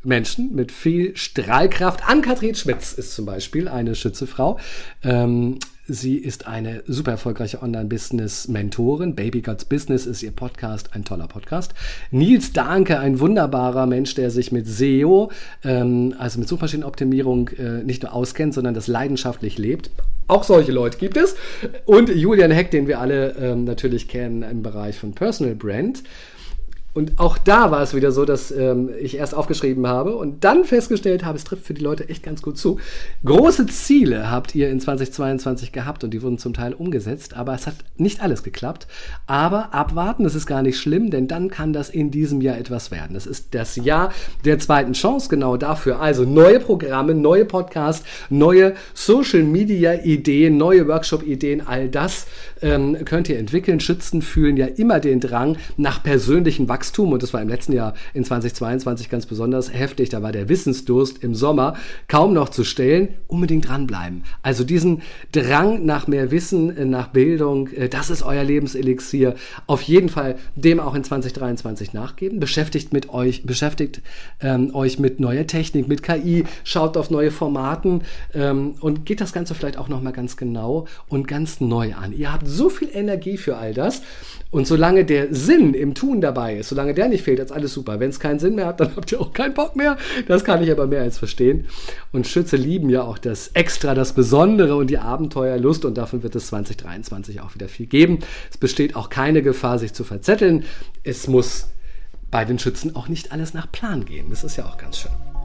Menschen mit viel Strahlkraft. Ann-Kathrin Schmitz ist zum Beispiel eine Schützefrau. Ähm, Sie ist eine super erfolgreiche Online-Business-Mentorin. Baby God's Business ist ihr Podcast, ein toller Podcast. Nils Dahnke, ein wunderbarer Mensch, der sich mit SEO, ähm, also mit Suchmaschinenoptimierung, äh, nicht nur auskennt, sondern das leidenschaftlich lebt. Auch solche Leute gibt es. Und Julian Heck, den wir alle ähm, natürlich kennen im Bereich von Personal Brand. Und auch da war es wieder so, dass ähm, ich erst aufgeschrieben habe und dann festgestellt habe, es trifft für die Leute echt ganz gut zu. Große Ziele habt ihr in 2022 gehabt und die wurden zum Teil umgesetzt, aber es hat nicht alles geklappt. Aber abwarten, das ist gar nicht schlimm, denn dann kann das in diesem Jahr etwas werden. Das ist das Jahr der zweiten Chance genau dafür. Also neue Programme, neue Podcasts, neue Social Media Ideen, neue Workshop Ideen, all das ähm, könnt ihr entwickeln. Schützen fühlen ja immer den Drang nach persönlichen Wachstum Wachstum und das war im letzten Jahr in 2022 ganz besonders heftig. Da war der Wissensdurst im Sommer kaum noch zu stellen. Unbedingt dranbleiben. Also diesen Drang nach mehr Wissen, äh, nach Bildung, äh, das ist euer Lebenselixier. Auf jeden Fall dem auch in 2023 nachgeben. Beschäftigt mit euch, beschäftigt ähm, euch mit neuer Technik, mit KI, schaut auf neue Formaten ähm, und geht das Ganze vielleicht auch nochmal ganz genau und ganz neu an. Ihr habt so viel Energie für all das. Und solange der Sinn im Tun dabei ist, solange der nicht fehlt, ist alles super. Wenn es keinen Sinn mehr hat, dann (laughs) habt ihr auch keinen Bock mehr. Das kann ich aber mehr als verstehen. Und Schütze lieben ja auch das Extra, das Besondere und die Abenteuerlust. Und davon wird es 2023 auch wieder viel geben. Es besteht auch keine Gefahr, sich zu verzetteln. Es muss bei den Schützen auch nicht alles nach Plan gehen. Das ist ja auch ganz schön.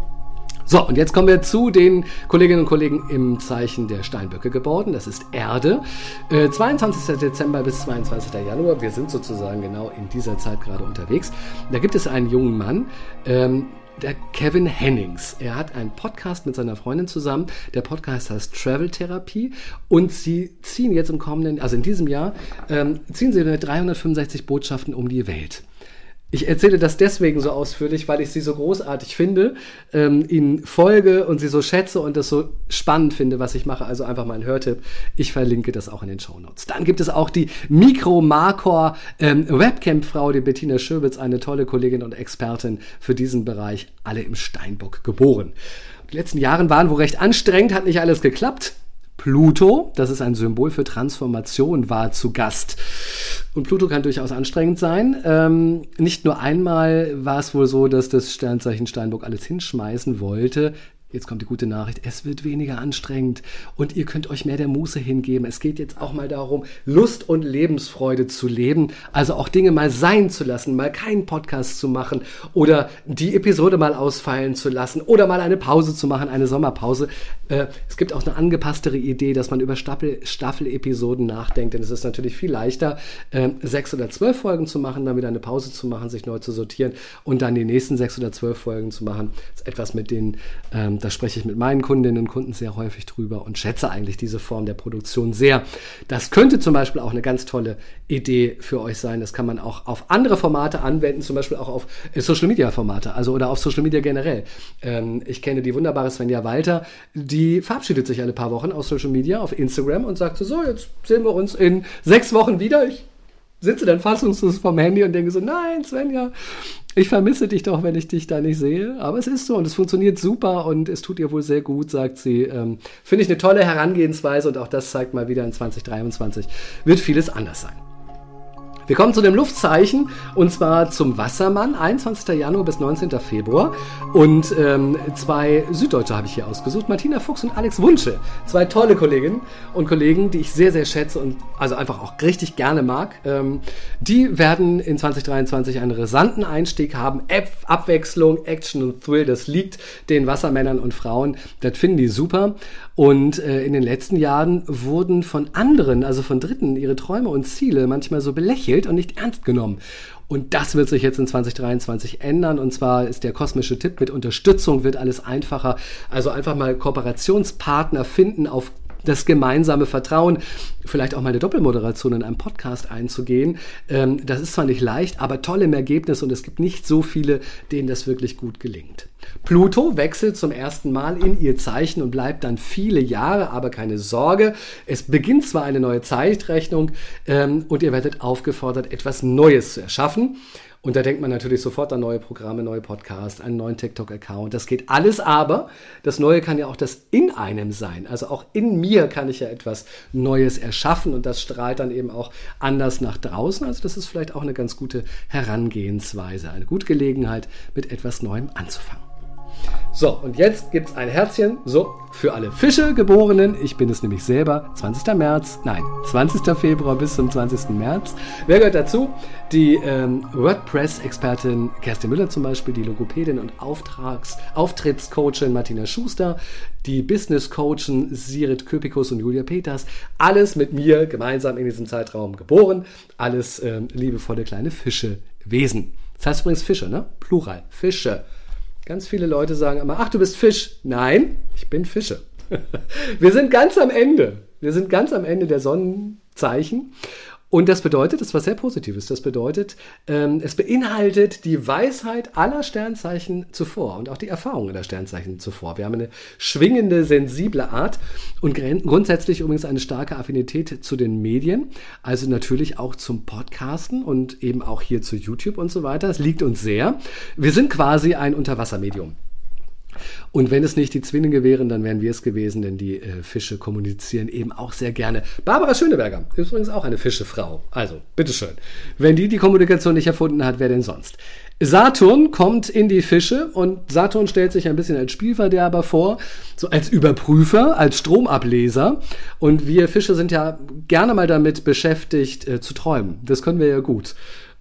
So, und jetzt kommen wir zu den Kolleginnen und Kollegen im Zeichen der Steinböcke geboren. Das ist Erde. Äh, 22. Dezember bis 22. Januar. Wir sind sozusagen genau in dieser Zeit gerade unterwegs. Da gibt es einen jungen Mann, ähm, der Kevin Hennings. Er hat einen Podcast mit seiner Freundin zusammen. Der Podcast heißt Travel Therapie und sie ziehen jetzt im kommenden, also in diesem Jahr, ähm, ziehen sie mit 365 Botschaften um die Welt. Ich erzähle das deswegen so ausführlich, weil ich sie so großartig finde, ähm, ihnen folge und sie so schätze und das so spannend finde, was ich mache. Also einfach mal ein Hörtipp. Ich verlinke das auch in den Show Notes. Dann gibt es auch die Mikro Markor ähm, Webcam-Frau, die Bettina Schöbitz, eine tolle Kollegin und Expertin für diesen Bereich, alle im Steinbock geboren. Die letzten Jahre waren wohl recht anstrengend, hat nicht alles geklappt. Pluto, das ist ein Symbol für Transformation, war zu Gast. Und Pluto kann durchaus anstrengend sein. Ähm, nicht nur einmal war es wohl so, dass das Sternzeichen Steinbock alles hinschmeißen wollte. Jetzt kommt die gute Nachricht, es wird weniger anstrengend und ihr könnt euch mehr der Muße hingeben. Es geht jetzt auch mal darum, Lust und Lebensfreude zu leben, also auch Dinge mal sein zu lassen, mal keinen Podcast zu machen oder die Episode mal ausfallen zu lassen oder mal eine Pause zu machen, eine Sommerpause. Äh, es gibt auch eine angepasstere Idee, dass man über Staffel-Episoden nachdenkt, denn es ist natürlich viel leichter, äh, sechs oder zwölf Folgen zu machen, dann wieder eine Pause zu machen, sich neu zu sortieren und dann die nächsten sechs oder zwölf Folgen zu machen. Das ist etwas mit den ähm, da spreche ich mit meinen Kundinnen und Kunden sehr häufig drüber und schätze eigentlich diese Form der Produktion sehr. Das könnte zum Beispiel auch eine ganz tolle Idee für euch sein. Das kann man auch auf andere Formate anwenden, zum Beispiel auch auf äh, Social Media Formate, also oder auf Social Media generell. Ähm, ich kenne die wunderbare Svenja Walter, die verabschiedet sich alle paar Wochen aus Social Media auf Instagram und sagt so, so jetzt sehen wir uns in sechs Wochen wieder. Ich sitze dann fassungslos vom Handy und denke so, nein, Svenja, ich vermisse dich doch, wenn ich dich da nicht sehe. Aber es ist so und es funktioniert super und es tut ihr wohl sehr gut, sagt sie. Ähm, Finde ich eine tolle Herangehensweise und auch das zeigt mal wieder in 2023 wird vieles anders sein. Wir kommen zu dem Luftzeichen und zwar zum Wassermann, 21. Januar bis 19. Februar. Und ähm, zwei Süddeutsche habe ich hier ausgesucht, Martina Fuchs und Alex Wunsche. Zwei tolle Kolleginnen und Kollegen, die ich sehr, sehr schätze und also einfach auch richtig gerne mag. Ähm, die werden in 2023 einen rasanten Einstieg haben. Ab Abwechslung, Action und Thrill, das liegt den Wassermännern und Frauen. Das finden die super. Und äh, in den letzten Jahren wurden von anderen, also von Dritten, ihre Träume und Ziele manchmal so belächelt und nicht ernst genommen. Und das wird sich jetzt in 2023 ändern. Und zwar ist der kosmische Tipp mit Unterstützung wird alles einfacher. Also einfach mal Kooperationspartner finden auf das gemeinsame Vertrauen, vielleicht auch mal eine Doppelmoderation in einem Podcast einzugehen. Ähm, das ist zwar nicht leicht, aber toll im Ergebnis und es gibt nicht so viele, denen das wirklich gut gelingt. Pluto wechselt zum ersten Mal in ihr Zeichen und bleibt dann viele Jahre, aber keine Sorge. Es beginnt zwar eine neue Zeitrechnung ähm, und ihr werdet aufgefordert, etwas Neues zu erschaffen. Und da denkt man natürlich sofort an neue Programme, neue Podcasts, einen neuen TikTok-Account. Das geht alles, aber das Neue kann ja auch das in einem sein. Also auch in mir kann ich ja etwas Neues erschaffen und das strahlt dann eben auch anders nach draußen. Also das ist vielleicht auch eine ganz gute Herangehensweise, eine gute Gelegenheit, mit etwas Neuem anzufangen. So, und jetzt gibt es ein Herzchen, so, für alle Fische-Geborenen. Ich bin es nämlich selber, 20. März, nein, 20. Februar bis zum 20. März. Wer gehört dazu? Die ähm, WordPress-Expertin Kerstin Müller zum Beispiel, die Logopädin und Auftrags Auftrittscoachin Martina Schuster, die Business-Coachen Sirit Köpikus und Julia Peters. Alles mit mir gemeinsam in diesem Zeitraum geboren. Alles ähm, liebevolle kleine Fische-Wesen. Das heißt übrigens Fische, ne? Plural. Fische. Ganz viele Leute sagen immer, ach, du bist Fisch. Nein, ich bin Fische. (laughs) Wir sind ganz am Ende. Wir sind ganz am Ende der Sonnenzeichen. Und das bedeutet, das was sehr Positives, das bedeutet, ähm, es beinhaltet die Weisheit aller Sternzeichen zuvor und auch die Erfahrungen der Sternzeichen zuvor. Wir haben eine schwingende, sensible Art und grundsätzlich übrigens eine starke Affinität zu den Medien, also natürlich auch zum Podcasten und eben auch hier zu YouTube und so weiter. Es liegt uns sehr. Wir sind quasi ein Unterwassermedium. Und wenn es nicht die Zwillinge wären, dann wären wir es gewesen, denn die äh, Fische kommunizieren eben auch sehr gerne. Barbara Schöneberger ist übrigens auch eine Fischefrau. Also, bitteschön. Wenn die die Kommunikation nicht erfunden hat, wer denn sonst? Saturn kommt in die Fische und Saturn stellt sich ein bisschen als Spielverderber vor, so als Überprüfer, als Stromableser. Und wir Fische sind ja gerne mal damit beschäftigt, äh, zu träumen. Das können wir ja gut.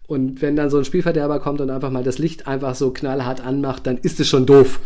Und wenn dann so ein Spielverderber kommt und einfach mal das Licht einfach so knallhart anmacht, dann ist es schon doof.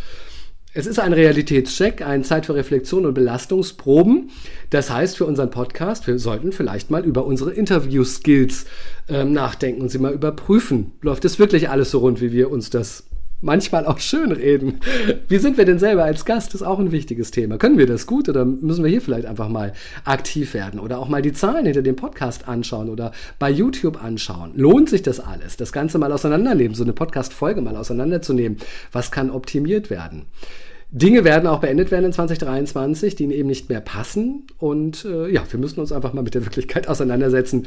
Es ist ein Realitätscheck, eine Zeit für Reflexion und Belastungsproben. Das heißt für unseren Podcast, wir sollten vielleicht mal über unsere Interview-Skills ähm, nachdenken und sie mal überprüfen. Läuft es wirklich alles so rund, wie wir uns das manchmal auch schön reden. Wie sind wir denn selber als Gast? Das ist auch ein wichtiges Thema. Können wir das gut oder müssen wir hier vielleicht einfach mal aktiv werden oder auch mal die Zahlen hinter dem Podcast anschauen oder bei YouTube anschauen? Lohnt sich das alles? Das Ganze mal auseinandernehmen, so eine Podcast-Folge mal auseinanderzunehmen. Was kann optimiert werden? Dinge werden auch beendet werden in 2023, die eben nicht mehr passen. Und äh, ja, wir müssen uns einfach mal mit der Wirklichkeit (laughs) auseinandersetzen.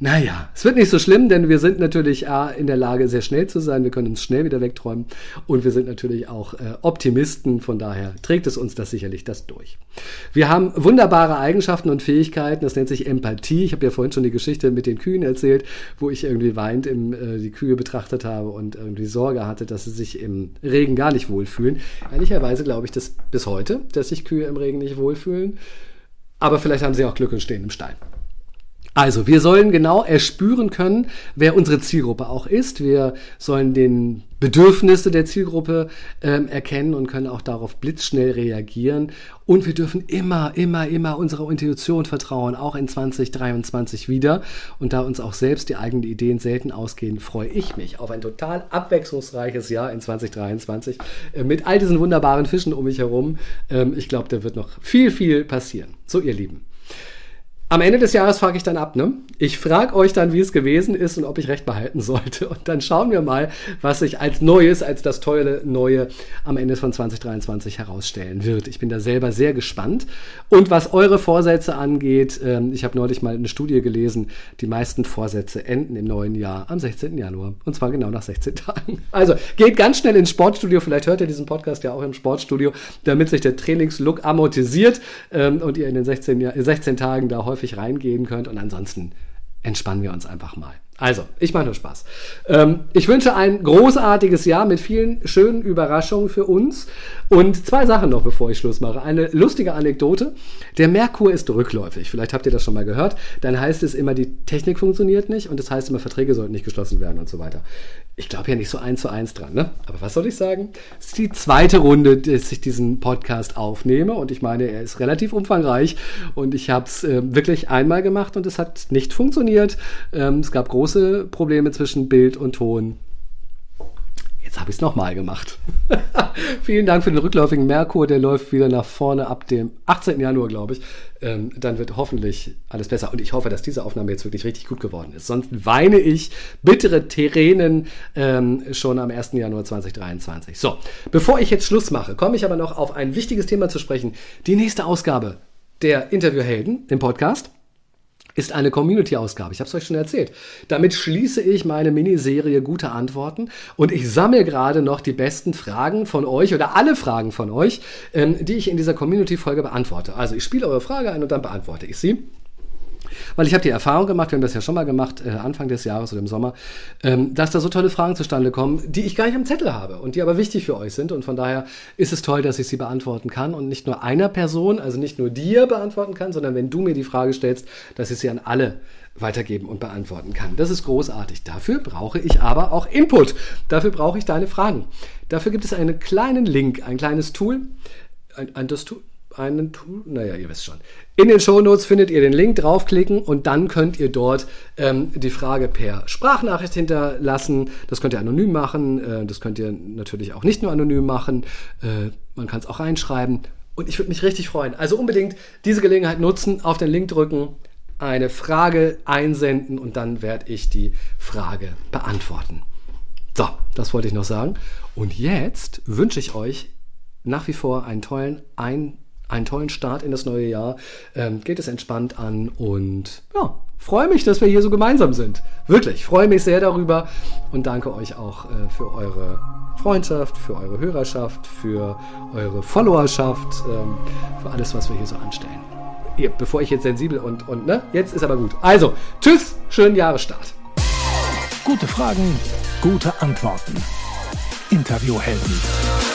Naja, es wird nicht so schlimm, denn wir sind natürlich A, in der Lage, sehr schnell zu sein. Wir können uns schnell wieder wegträumen. Und wir sind natürlich auch äh, Optimisten. Von daher trägt es uns das sicherlich das durch. Wir haben wunderbare Eigenschaften und Fähigkeiten. Das nennt sich Empathie. Ich habe ja vorhin schon die Geschichte mit den Kühen erzählt, wo ich irgendwie weint im, äh, die Kühe betrachtet habe und irgendwie Sorge hatte, dass sie sich im Regen gar nicht wohlfühlen. Ehrlicherweise glaube ich das bis heute, dass sich Kühe im Regen nicht wohlfühlen. Aber vielleicht haben sie auch Glück und stehen im Stall. Also, wir sollen genau erspüren können, wer unsere Zielgruppe auch ist. Wir sollen den Bedürfnisse der Zielgruppe ähm, erkennen und können auch darauf blitzschnell reagieren. Und wir dürfen immer, immer, immer unserer Intuition vertrauen, auch in 2023 wieder. Und da uns auch selbst die eigenen Ideen selten ausgehen, freue ich mich auf ein total abwechslungsreiches Jahr in 2023 äh, mit all diesen wunderbaren Fischen um mich herum. Ähm, ich glaube, da wird noch viel, viel passieren. So, ihr Lieben. Am Ende des Jahres frage ich dann ab, ne? Ich frage euch dann, wie es gewesen ist und ob ich recht behalten (laughs) sollte. Und dann schauen wir mal, was sich als Neues, als das tolle Neue am Ende von 2023 herausstellen wird. Ich bin da selber sehr gespannt. Und was eure Vorsätze angeht, ähm, ich habe neulich mal eine Studie gelesen, die meisten Vorsätze enden im neuen Jahr am 16. Januar. Und zwar genau nach 16 (laughs) Tagen. Also geht ganz schnell ins Sportstudio. Vielleicht hört ihr diesen Podcast ja auch im Sportstudio, damit sich der Trainingslook amortisiert ähm, und ihr in den 16, 16 Tagen da häufig häufig reingehen könnt. Und ansonsten entspannen wir uns einfach mal. Also, ich mache nur Spaß. Ähm, ich wünsche ein großartiges Jahr mit vielen schönen Überraschungen für uns. Und zwei Sachen noch, bevor ich Schluss mache. Eine lustige Anekdote. Der Merkur ist rückläufig. Vielleicht habt ihr das schon mal gehört. Dann heißt es immer, die Technik funktioniert nicht und das heißt immer, Verträge sollten nicht geschlossen werden und so weiter. Ich glaube ja nicht so eins zu eins dran, ne? Aber was soll ich sagen? Es ist die zweite Runde, dass ich diesen Podcast aufnehme und ich meine, er ist relativ umfangreich und ich habe es äh, wirklich einmal gemacht und es hat nicht funktioniert. Ähm, es gab große Probleme zwischen Bild und Ton. Jetzt habe ich es nochmal gemacht. (laughs) Vielen Dank für den rückläufigen Merkur. Der läuft wieder nach vorne ab dem 18. Januar, glaube ich. Ähm, dann wird hoffentlich alles besser. Und ich hoffe, dass diese Aufnahme jetzt wirklich richtig gut geworden ist. Sonst weine ich bittere Tränen ähm, schon am 1. Januar 2023. So, bevor ich jetzt Schluss mache, komme ich aber noch auf ein wichtiges Thema zu sprechen. Die nächste Ausgabe der Interviewhelden, dem Podcast ist eine Community-Ausgabe. Ich habe es euch schon erzählt. Damit schließe ich meine Miniserie Gute Antworten und ich sammle gerade noch die besten Fragen von euch oder alle Fragen von euch, ähm, die ich in dieser Community-Folge beantworte. Also ich spiele eure Frage ein und dann beantworte ich sie. Weil ich habe die Erfahrung gemacht, wir haben das ja schon mal gemacht, äh, Anfang des Jahres oder im Sommer, ähm, dass da so tolle Fragen zustande kommen, die ich gar nicht am Zettel habe und die aber wichtig für euch sind. Und von daher ist es toll, dass ich sie beantworten kann und nicht nur einer Person, also nicht nur dir beantworten kann, sondern wenn du mir die Frage stellst, dass ich sie an alle weitergeben und beantworten kann. Das ist großartig. Dafür brauche ich aber auch Input. Dafür brauche ich deine Fragen. Dafür gibt es einen kleinen Link, ein kleines Tool, ein, ein das Tool, einen Tool, naja, ihr wisst schon. In den Shownotes findet ihr den Link, draufklicken und dann könnt ihr dort ähm, die Frage per Sprachnachricht hinterlassen. Das könnt ihr anonym machen, äh, das könnt ihr natürlich auch nicht nur anonym machen. Äh, man kann es auch reinschreiben und ich würde mich richtig freuen. Also unbedingt diese Gelegenheit nutzen, auf den Link drücken, eine Frage einsenden und dann werde ich die Frage beantworten. So, das wollte ich noch sagen. Und jetzt wünsche ich euch nach wie vor einen tollen Ein einen tollen Start in das neue Jahr. Ähm, geht es entspannt an und ja, freue mich, dass wir hier so gemeinsam sind. Wirklich, freue mich sehr darüber und danke euch auch äh, für eure Freundschaft, für eure Hörerschaft, für eure Followerschaft, ähm, für alles, was wir hier so anstellen. Ihr, bevor ich jetzt sensibel und, und, ne, jetzt ist aber gut. Also, tschüss, schönen Jahresstart. Gute Fragen, gute Antworten. Interviewhelden.